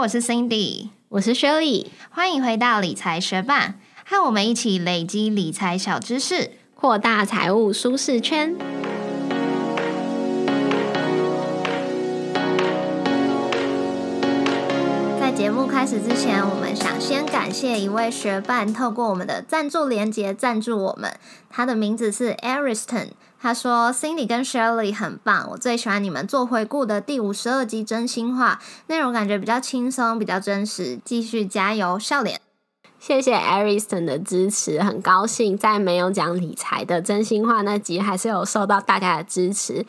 我是 Cindy，我是 Shirley，欢迎回到理财学霸，和我们一起累积理财小知识，扩大财务舒适圈。在节目开始之前，我们想先感谢一位学伴透过我们的赞助连接赞助我们，他的名字是 Ariston。他说：“Cindy 跟 Shirley 很棒，我最喜欢你们做回顾的第五十二集真心话，内容感觉比较轻松，比较真实。继续加油，笑脸！谢谢 Ariston 的支持，很高兴在没有讲理财的真心话那集，还是有受到大家的支持。”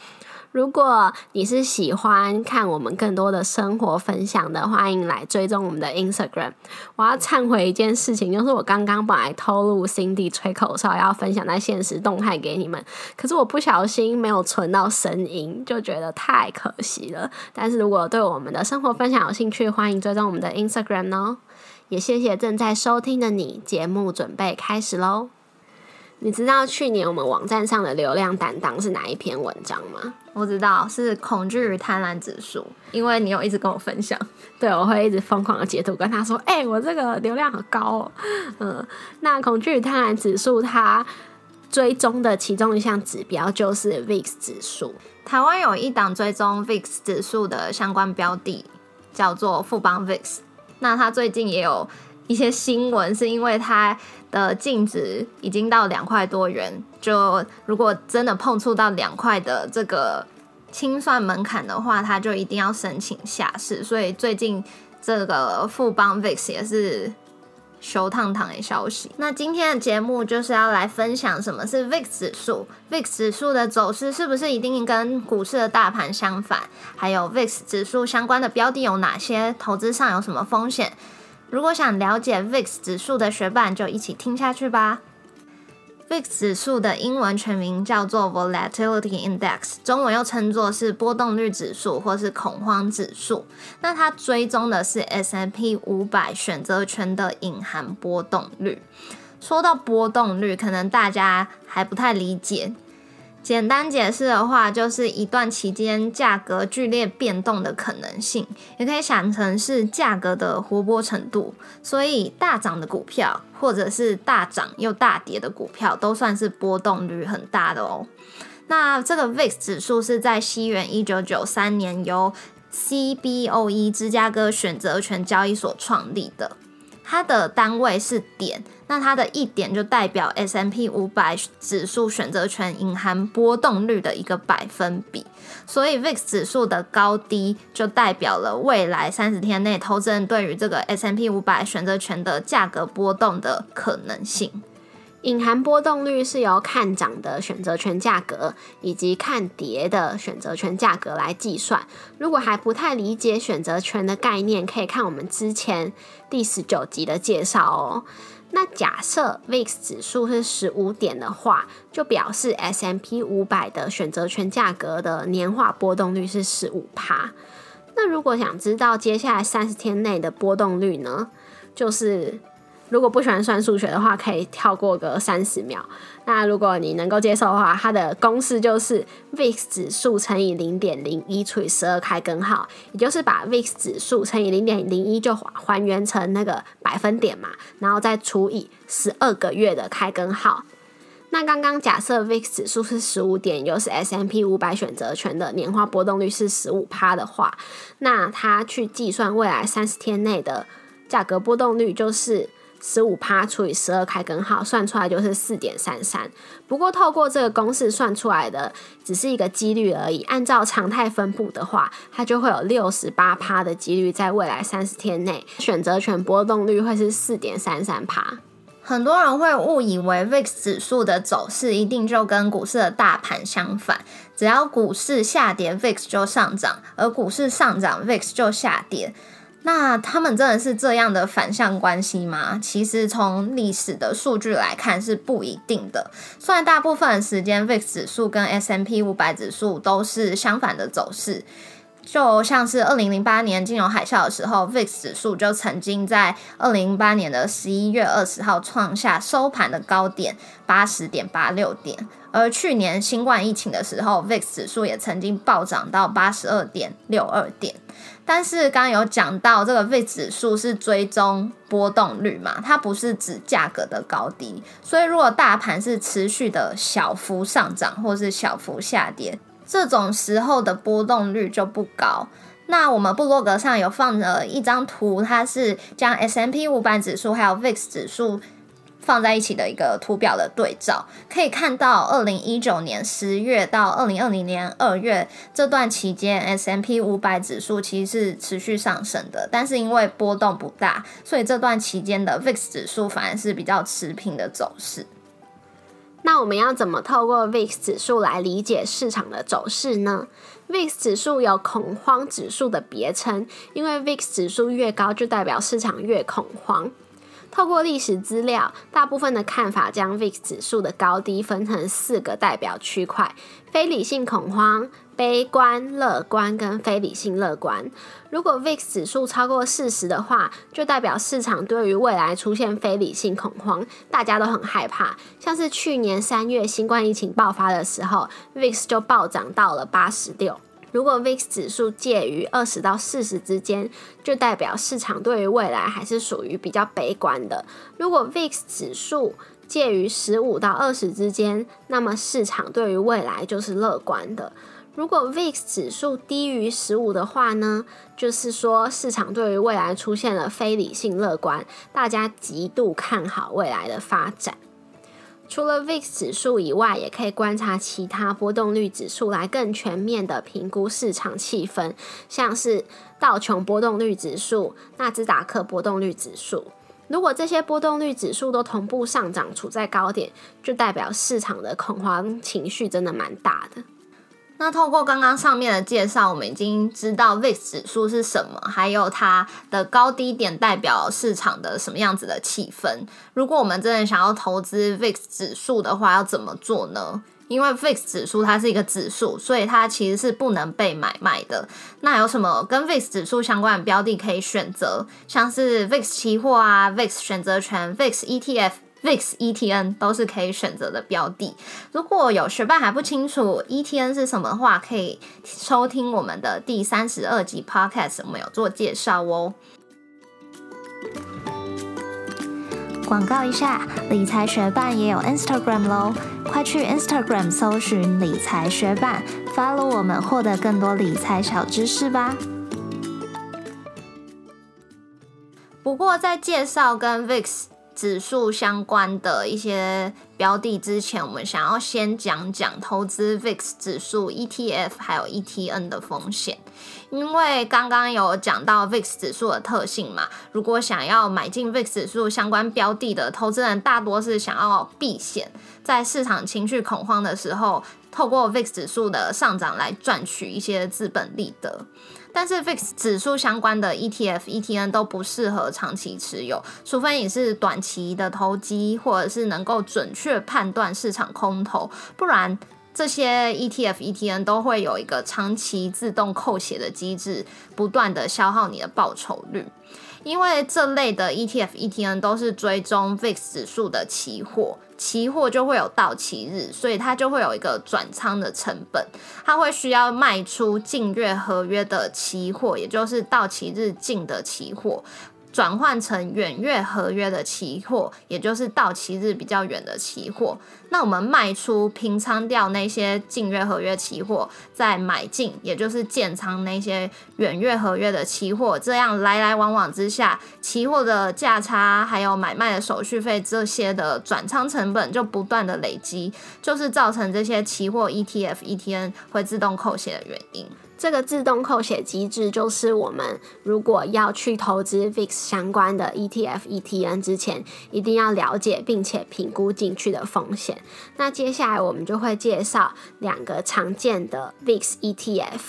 如果你是喜欢看我们更多的生活分享的，欢迎来追踪我们的 Instagram。我要忏悔一件事情，就是我刚刚本来透露 Cindy 吹口哨要分享在现实动态给你们，可是我不小心没有存到声音，就觉得太可惜了。但是如果对我们的生活分享有兴趣，欢迎追踪我们的 Instagram 哦。也谢谢正在收听的你，节目准备开始喽。你知道去年我们网站上的流量担当是哪一篇文章吗？我知道是恐惧与贪婪指数，因为你有一直跟我分享，对我会一直疯狂的截图跟他说：“哎，我这个流量好高哦。”嗯，那恐惧与贪婪指数它追踪的其中一项指标就是 VIX 指数。台湾有一档追踪 VIX 指数的相关标的，叫做富邦 VIX。那它最近也有一些新闻，是因为它。的净值已经到两块多元，就如果真的碰触到两块的这个清算门槛的话，它就一定要申请下市。所以最近这个富邦 VIX 也是修烫烫的消息。那今天的节目就是要来分享什么是 VIX 指数，VIX 指数的走势是不是一定跟股市的大盘相反？还有 VIX 指数相关的标的有哪些？投资上有什么风险？如果想了解 VIX 指数的学伴，就一起听下去吧。VIX 指数的英文全名叫做 Volatility Index，中文又称作是波动率指数或是恐慌指数。那它追踪的是 S&P 五百选择权的隐含波动率。说到波动率，可能大家还不太理解。简单解释的话，就是一段期间价格剧烈变动的可能性，也可以想成是价格的活泼程度。所以大涨的股票，或者是大涨又大跌的股票，都算是波动率很大的哦。那这个 VIX 指数是在西元一九九三年由 CBOE 芝加哥选择权交易所创立的。它的单位是点，那它的一点就代表 S M P 五百指数选择权隐含波动率的一个百分比，所以 VIX 指数的高低就代表了未来三十天内投资人对于这个 S M P 五百选择权的价格波动的可能性。隐含波动率是由看涨的选择权价格以及看跌的选择权价格来计算。如果还不太理解选择权的概念，可以看我们之前第十九集的介绍哦。那假设 VIX 指数是十五点的话，就表示 S M P 五百的选择权价格的年化波动率是十五趴。那如果想知道接下来三十天内的波动率呢？就是。如果不喜欢算数学的话，可以跳过个三十秒。那如果你能够接受的话，它的公式就是 VIX 指数乘以零点零一除以十二开根号，也就是把 VIX 指数乘以零点零一就还原成那个百分点嘛，然后再除以十二个月的开根号。那刚刚假设 VIX 指数是十五点，又是 S M P 五百选择权的年化波动率是十五趴的话，那它去计算未来三十天内的价格波动率就是。十五趴除以十二开根号，算出来就是四点三三。不过透过这个公式算出来的只是一个几率而已。按照常态分布的话，它就会有六十八趴的几率在未来三十天内选择权波动率会是四点三三趴。很多人会误以为 VIX 指数的走势一定就跟股市的大盘相反，只要股市下跌，VIX 就上涨；而股市上涨，VIX 就下跌。那他们真的是这样的反向关系吗？其实从历史的数据来看是不一定的。虽然大部分时间 VIX 指数跟 S M P 五百指数都是相反的走势，就像是二零零八年金融海啸的时候，VIX 指数就曾经在二零零八年的十一月二十号创下收盘的高点八十点八六点。而去年新冠疫情的时候，VIX 指数也曾经暴涨到八十二点六二点。但是刚刚有讲到，这个 VIX 指数是追踪波动率嘛，它不是指价格的高低。所以如果大盘是持续的小幅上涨或是小幅下跌，这种时候的波动率就不高。那我们部落格上有放了一张图，它是将 S M P 五百指数还有 VIX 指数。放在一起的一个图表的对照，可以看到，二零一九年十月到二零二零年二月这段期间，S M P 五百指数其实是持续上升的，但是因为波动不大，所以这段期间的 VIX 指数反而是比较持平的走势。那我们要怎么透过 VIX 指数来理解市场的走势呢？VIX 指数有恐慌指数的别称，因为 VIX 指数越高，就代表市场越恐慌。透过历史资料，大部分的看法将 VIX 指数的高低分成四个代表区块：非理性恐慌、悲观、乐观跟非理性乐观。如果 VIX 指数超过四十的话，就代表市场对于未来出现非理性恐慌，大家都很害怕。像是去年三月新冠疫情爆发的时候，VIX 就暴涨到了八十六。如果 VIX 指数介于二十到四十之间，就代表市场对于未来还是属于比较悲观的。如果 VIX 指数介于十五到二十之间，那么市场对于未来就是乐观的。如果 VIX 指数低于十五的话呢，就是说市场对于未来出现了非理性乐观，大家极度看好未来的发展。除了 VIX 指数以外，也可以观察其他波动率指数来更全面的评估市场气氛，像是道琼波动率指数、纳斯达克波动率指数。如果这些波动率指数都同步上涨，处在高点，就代表市场的恐慌情绪真的蛮大的。那透过刚刚上面的介绍，我们已经知道 VIX 指数是什么，还有它的高低点代表市场的什么样子的气氛。如果我们真的想要投资 VIX 指数的话，要怎么做呢？因为 VIX 指数它是一个指数，所以它其实是不能被买卖的。那有什么跟 VIX 指数相关的标的可以选择？像是 VIX 期货啊、VIX 选择权、VIX ETF。VIX ETN 都是可以选择的标的。如果有学伴还不清楚 ETN 是什么的话，可以收听我们的第三十二集 Podcast，我们有做介绍哦。广告一下，理财学伴也有 Instagram 喽，快去 Instagram 搜寻理财学伴，follow 我们，获得更多理财小知识吧。不过在介绍跟 VIX。指数相关的一些标的之前，我们想要先讲讲投资 VIX 指数 ETF 还有 ETN 的风险，因为刚刚有讲到 VIX 指数的特性嘛。如果想要买进 VIX 指数相关标的的投资人，大多是想要避险，在市场情绪恐慌的时候，透过 VIX 指数的上涨来赚取一些资本利得。但是 VIX 指数相关的 ETF、ETN 都不适合长期持有，除非你是短期的投机，或者是能够准确判断市场空头，不然这些 ETF、ETN 都会有一个长期自动扣血的机制，不断的消耗你的报酬率。因为这类的 ETF、ETN 都是追踪 VIX 指数的期货。期货就会有到期日，所以它就会有一个转仓的成本，它会需要卖出近月合约的期货，也就是到期日进的期货。转换成远月合约的期货，也就是到期日比较远的期货。那我们卖出平仓掉那些近月合约期货，再买进，也就是建仓那些远月合约的期货。这样来来往往之下，期货的价差还有买卖的手续费这些的转仓成本就不断的累积，就是造成这些期货 ETF、ETN 会自动扣血的原因。这个自动扣血机制，就是我们如果要去投资 VIX 相关的 ETF、ETN 之前，一定要了解并且评估进去的风险。那接下来我们就会介绍两个常见的 VIX ETF。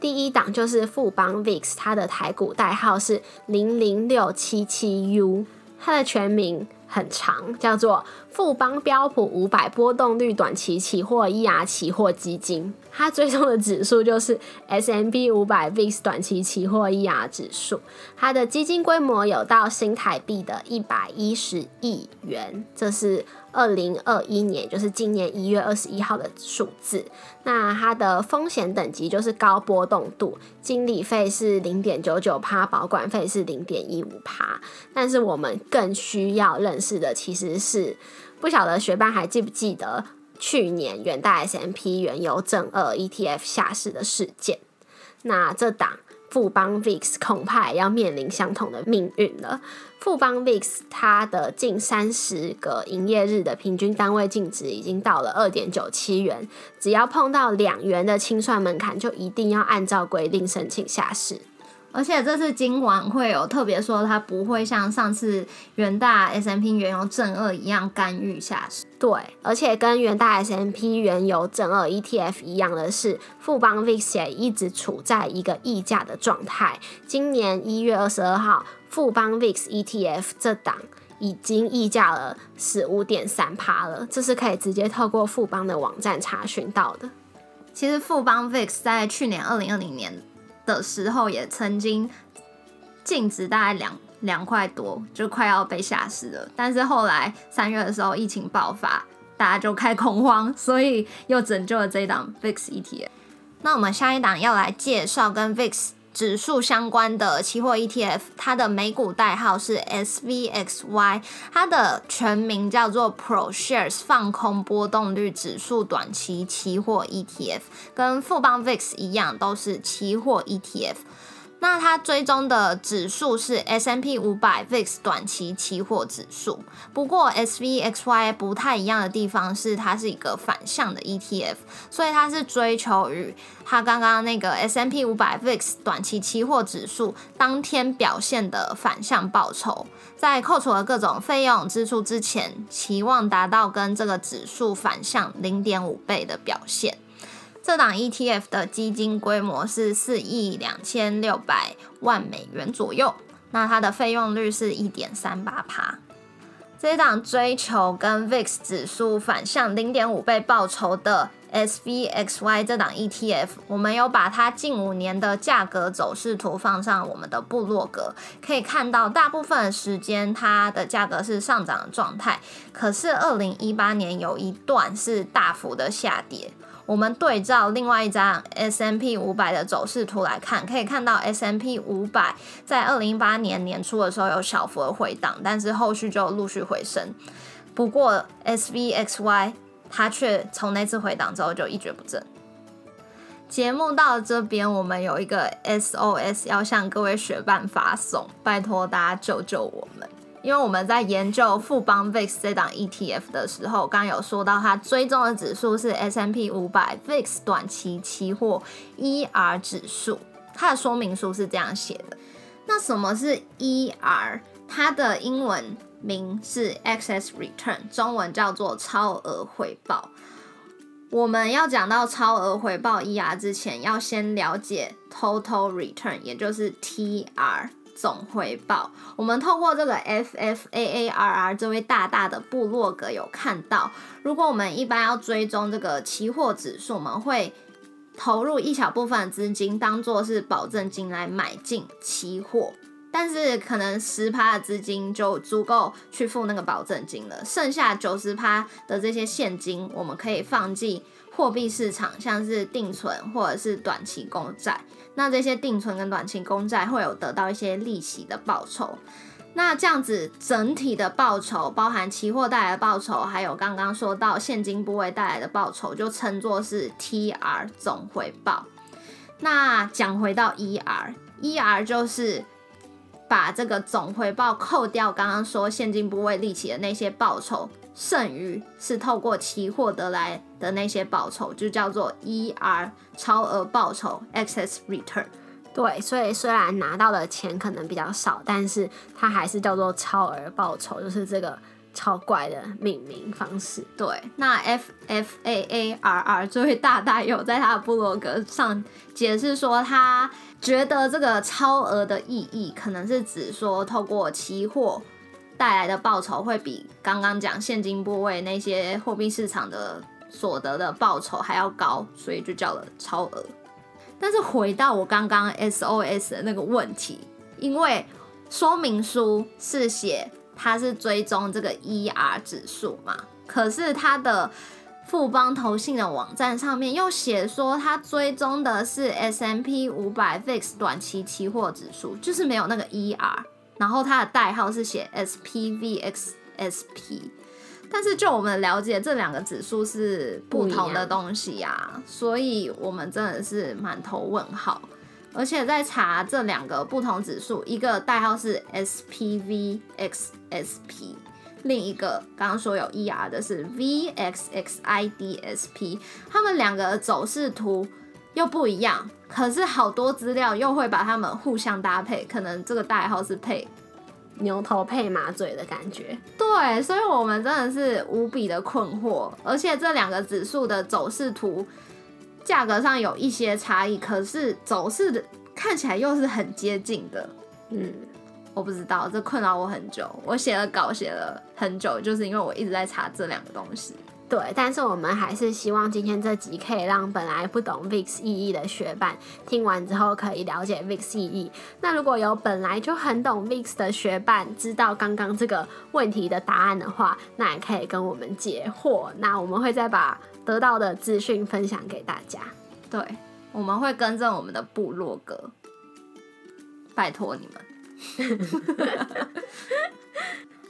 第一档就是富邦 VIX，它的台股代号是零零六七七 U，它的全名。很长，叫做富邦标普五百波动率短期期货 ER 期货基金，它追踪的指数就是 S M B 五百 VIX 短期期货 ER 指数，它的基金规模有到新台币的一百一十亿元，这是二零二一年，就是今年一月二十一号的数字。那它的风险等级就是高波动度，经理费是零点九九趴，保管费是零点一五趴。但是我们更需要认识的其实是，不晓得学班还记不记得去年元大 S M P 原油正二 E T F 下市的事件？那这档。富邦 VIX 恐怕也要面临相同的命运了。富邦 VIX 它的近三十个营业日的平均单位净值已经到了二点九七元，只要碰到两元的清算门槛，就一定要按照规定申请下市。而且这次今晚会有特别说，它不会像上次元大 S M P 原油正二一样干预下市。对，而且跟元大 S M P 原油正二 E T F 一样的是，富邦 VIX 也一直处在一个溢价的状态。今年一月二十二号，富邦 VIX E T F 这档已经溢价了十五点三趴了，这是可以直接透过富邦的网站查询到的。其实富邦 VIX 在去年二零二零年。的时候也曾经净值大概两两块多，就快要被吓死了。但是后来三月的时候疫情爆发，大家就开恐慌，所以又拯救了这一档 VIX ETF。那我们下一档要来介绍跟 VIX。指数相关的期货 ETF，它的美股代号是 SVXY，它的全名叫做 ProShares 放空波动率指数短期期货 ETF，跟富邦 VIX 一样，都是期货 ETF。那它追踪的指数是 S M P 五百 VIX 短期期货指数，不过 S V X Y 不太一样的地方是它是一个反向的 E T F，所以它是追求于它刚刚那个 S M P 五百 VIX 短期期货指数当天表现的反向报酬，在扣除了各种费用支出之前，期望达到跟这个指数反向零点五倍的表现。这档 ETF 的基金规模是四亿两千六百万美元左右，那它的费用率是一点三八趴。这档追求跟 VIX 指数反向零点五倍报酬的 SVXY 这档 ETF，我们有把它近五年的价格走势图放上我们的部落格，可以看到大部分时间它的价格是上涨的状态，可是二零一八年有一段是大幅的下跌。我们对照另外一张 S M P 五百的走势图来看，可以看到 S M P 五百在二零一八年年初的时候有小幅的回档，但是后续就陆续回升。不过 S V X Y 它却从那次回档之后就一蹶不振。节目到这边，我们有一个 S O S 要向各位学伴发送，拜托大家救救我们。因为我们在研究富邦 VIX 这档 ETF 的时候，刚有说到它追踪的指数是 S M P 五百 VIX 短期期货 ER 指数，它的说明书是这样写的。那什么是 ER？它的英文名是 Excess Return，中文叫做超额回报。我们要讲到超额回报 ER 之前，要先了解 Total Return，也就是 TR。总回报，我们透过这个 F F A A R R 这位大大的部落格有看到，如果我们一般要追踪这个期货指数，我们会投入一小部分资金当做是保证金来买进期货，但是可能十趴的资金就足够去付那个保证金了，剩下九十趴的这些现金，我们可以放进货币市场，像是定存或者是短期公债。那这些定存跟短期公债会有得到一些利息的报酬，那这样子整体的报酬，包含期货带来的报酬，还有刚刚说到现金部位带来的报酬，就称作是 TR 总回报。那讲回到 ER，ER 就是把这个总回报扣掉刚刚说现金部位利息的那些报酬。剩余是透过期货得来的那些报酬，就叫做 ER 超额报酬 （Excess Return）。对，所以虽然拿到的钱可能比较少，但是它还是叫做超额报酬，就是这个超怪的命名方式。对，那 F F A A R R 这位大大有在他的部落格上解释说，他觉得这个超额的意义可能是指说透过期货。带来的报酬会比刚刚讲现金部位那些货币市场的所得的报酬还要高，所以就叫了超额。但是回到我刚刚 SOS 的那个问题，因为说明书是写它是追踪这个 ER 指数嘛，可是它的富邦投信的网站上面又写说，它追踪的是 S M P 五百 VIX 短期期货指数，就是没有那个 E R，然后它的代号是写 S P V X S P。但是就我们了解，这两个指数是不同的东西呀、所以我们真的是满头问号。而且在查这两个不同指数，一个代号是 SPVXSP，另一个刚刚说有 ER 的是 VXXIDSP，它们两个走势图又不一样，可是好多资料又会把它们互相搭配，可能这个代号是配牛头配马嘴的感觉。对，所以我们真的是无比的困惑，而且这两个指数的走势图价格上有一些差异，可是走势的看起来又是很接近的。嗯，我不知道，这困扰我很久。我写了稿写了很久，就是因为我一直在查这两个东西。对，但是我们还是希望今天这集可以让本来不懂 VIX 意义的学伴听完之后可以了解 VIX 意义。那如果有本来就很懂 VIX 的学伴知道刚刚这个问题的答案的话，那也可以跟我们解惑。那我们会再把得到的资讯分享给大家。对，我们会更正我们的部落格，拜托你们。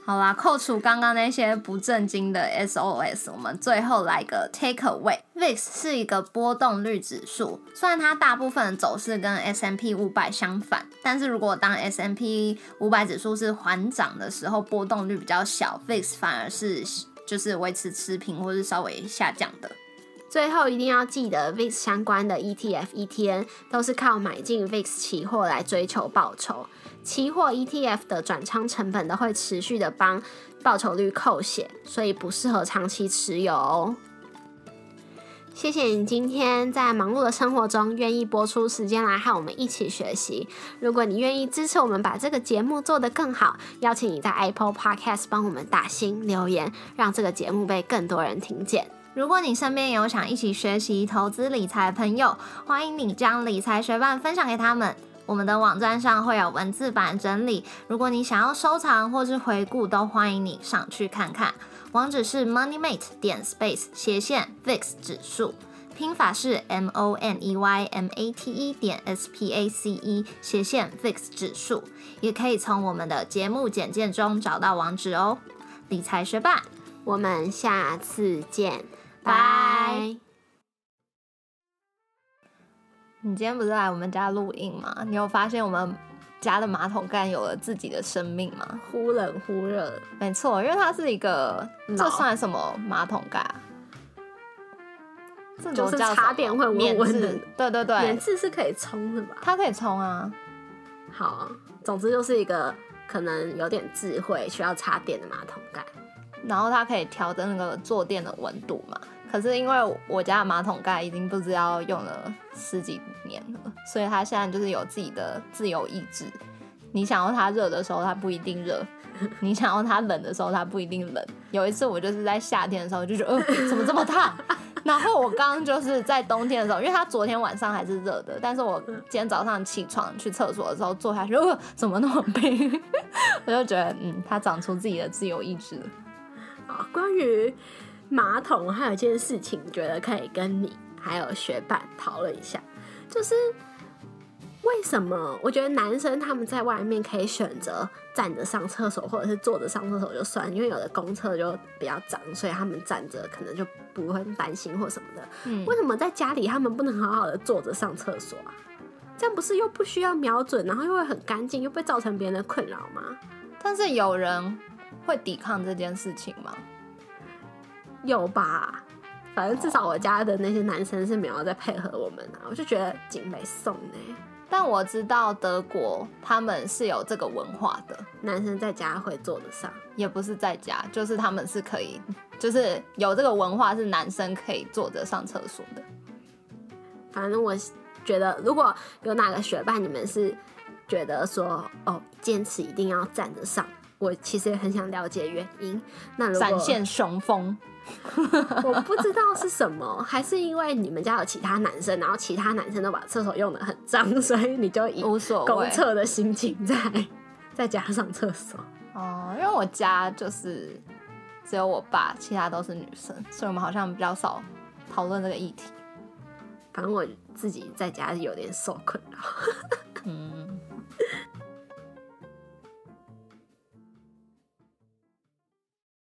好啦，扣除刚刚那些不正经的 SOS，我们最后来个 take away。VIX 是一个波动率指数，虽然它大部分的走势跟 S&P 五百相反，但是如果当 S&P 五百指数是缓涨的时候，波动率比较小，VIX 反而是就是维持持平或是稍微下降的。最后一定要记得，VIX 相关的 ETF、ETN 都是靠买进 VIX 期货来追求报酬。期货 ETF 的转仓成本都会持续的帮报酬率扣血，所以不适合长期持有。谢谢你今天在忙碌的生活中愿意播出时间来和我们一起学习。如果你愿意支持我们把这个节目做得更好，邀请你在 Apple Podcast 帮我们打星留言，让这个节目被更多人听见。如果你身边有想一起学习投资理财的朋友，欢迎你将理财学伴分享给他们。我们的网站上会有文字版整理，如果你想要收藏或是回顾，都欢迎你上去看看。网址是 moneymate 点 space 斜线 VIX 指数，拼法是 m o n e y m a t e 点 s p a c e 斜线 VIX 指数，也可以从我们的节目简介中找到网址哦。理财学霸，我们下次见，拜拜。你今天不是来我们家录音吗？你有发现我们家的马桶盖有了自己的生命吗？忽冷忽热，没错，因为它是一个，老这算什么马桶盖啊？这就是叫插电会温免治温的，对对免对，治是可以冲的吧？它可以冲啊。好，总之就是一个可能有点智慧、需要插电的马桶盖。然后它可以调整那个坐垫的温度嘛。可是因为我家的马桶盖已经不知道用了十几年了，所以它现在就是有自己的自由意志。你想要它热的时候，它不一定热；你想要它冷的时候，它不一定冷。有一次我就是在夏天的时候就觉得，呃，怎么这么烫？然后我刚刚就是在冬天的时候，因为它昨天晚上还是热的，但是我今天早上起床去厕所的时候坐下去，呃，怎么那么冰？我就觉得，嗯，它长出自己的自由意志了。啊，关于马桶，还有一件事情，觉得可以跟你还有学伴讨论一下，就是为什么我觉得男生他们在外面可以选择站着上厕所，或者是坐着上厕所就算，因为有的公厕就比较脏，所以他们站着可能就不会担心或什么的。嗯为什么在家里他们不能好好的坐着上厕所啊？这样不是又不需要瞄准，然后又会很干净，又不会造成别人的困扰吗？但是有人会抵抗这件事情吗？有吧？反正至少我家的那些男生是没有在配合我们啊，我就觉得景没送呢。但我知道德国他们是有这个文化的，男生在家会坐得上，也不是在家，就是他们是可以，就是有这个文化是男生可以坐着上厕所的。反正我觉得如果有哪个学霸你们是觉得说哦坚持一定要站着上，我其实也很想了解原因。那如果展现雄风，我不知道是什么，还是因为你们家有其他男生，然后其他男生都把厕所用的很脏，所以你就以无所谓公厕的心情在 在家上厕所。哦，因为我家就是只有我爸，其他都是女生，所以我们好像比较少讨论这个议题。反正我自己在家有点受困扰。嗯，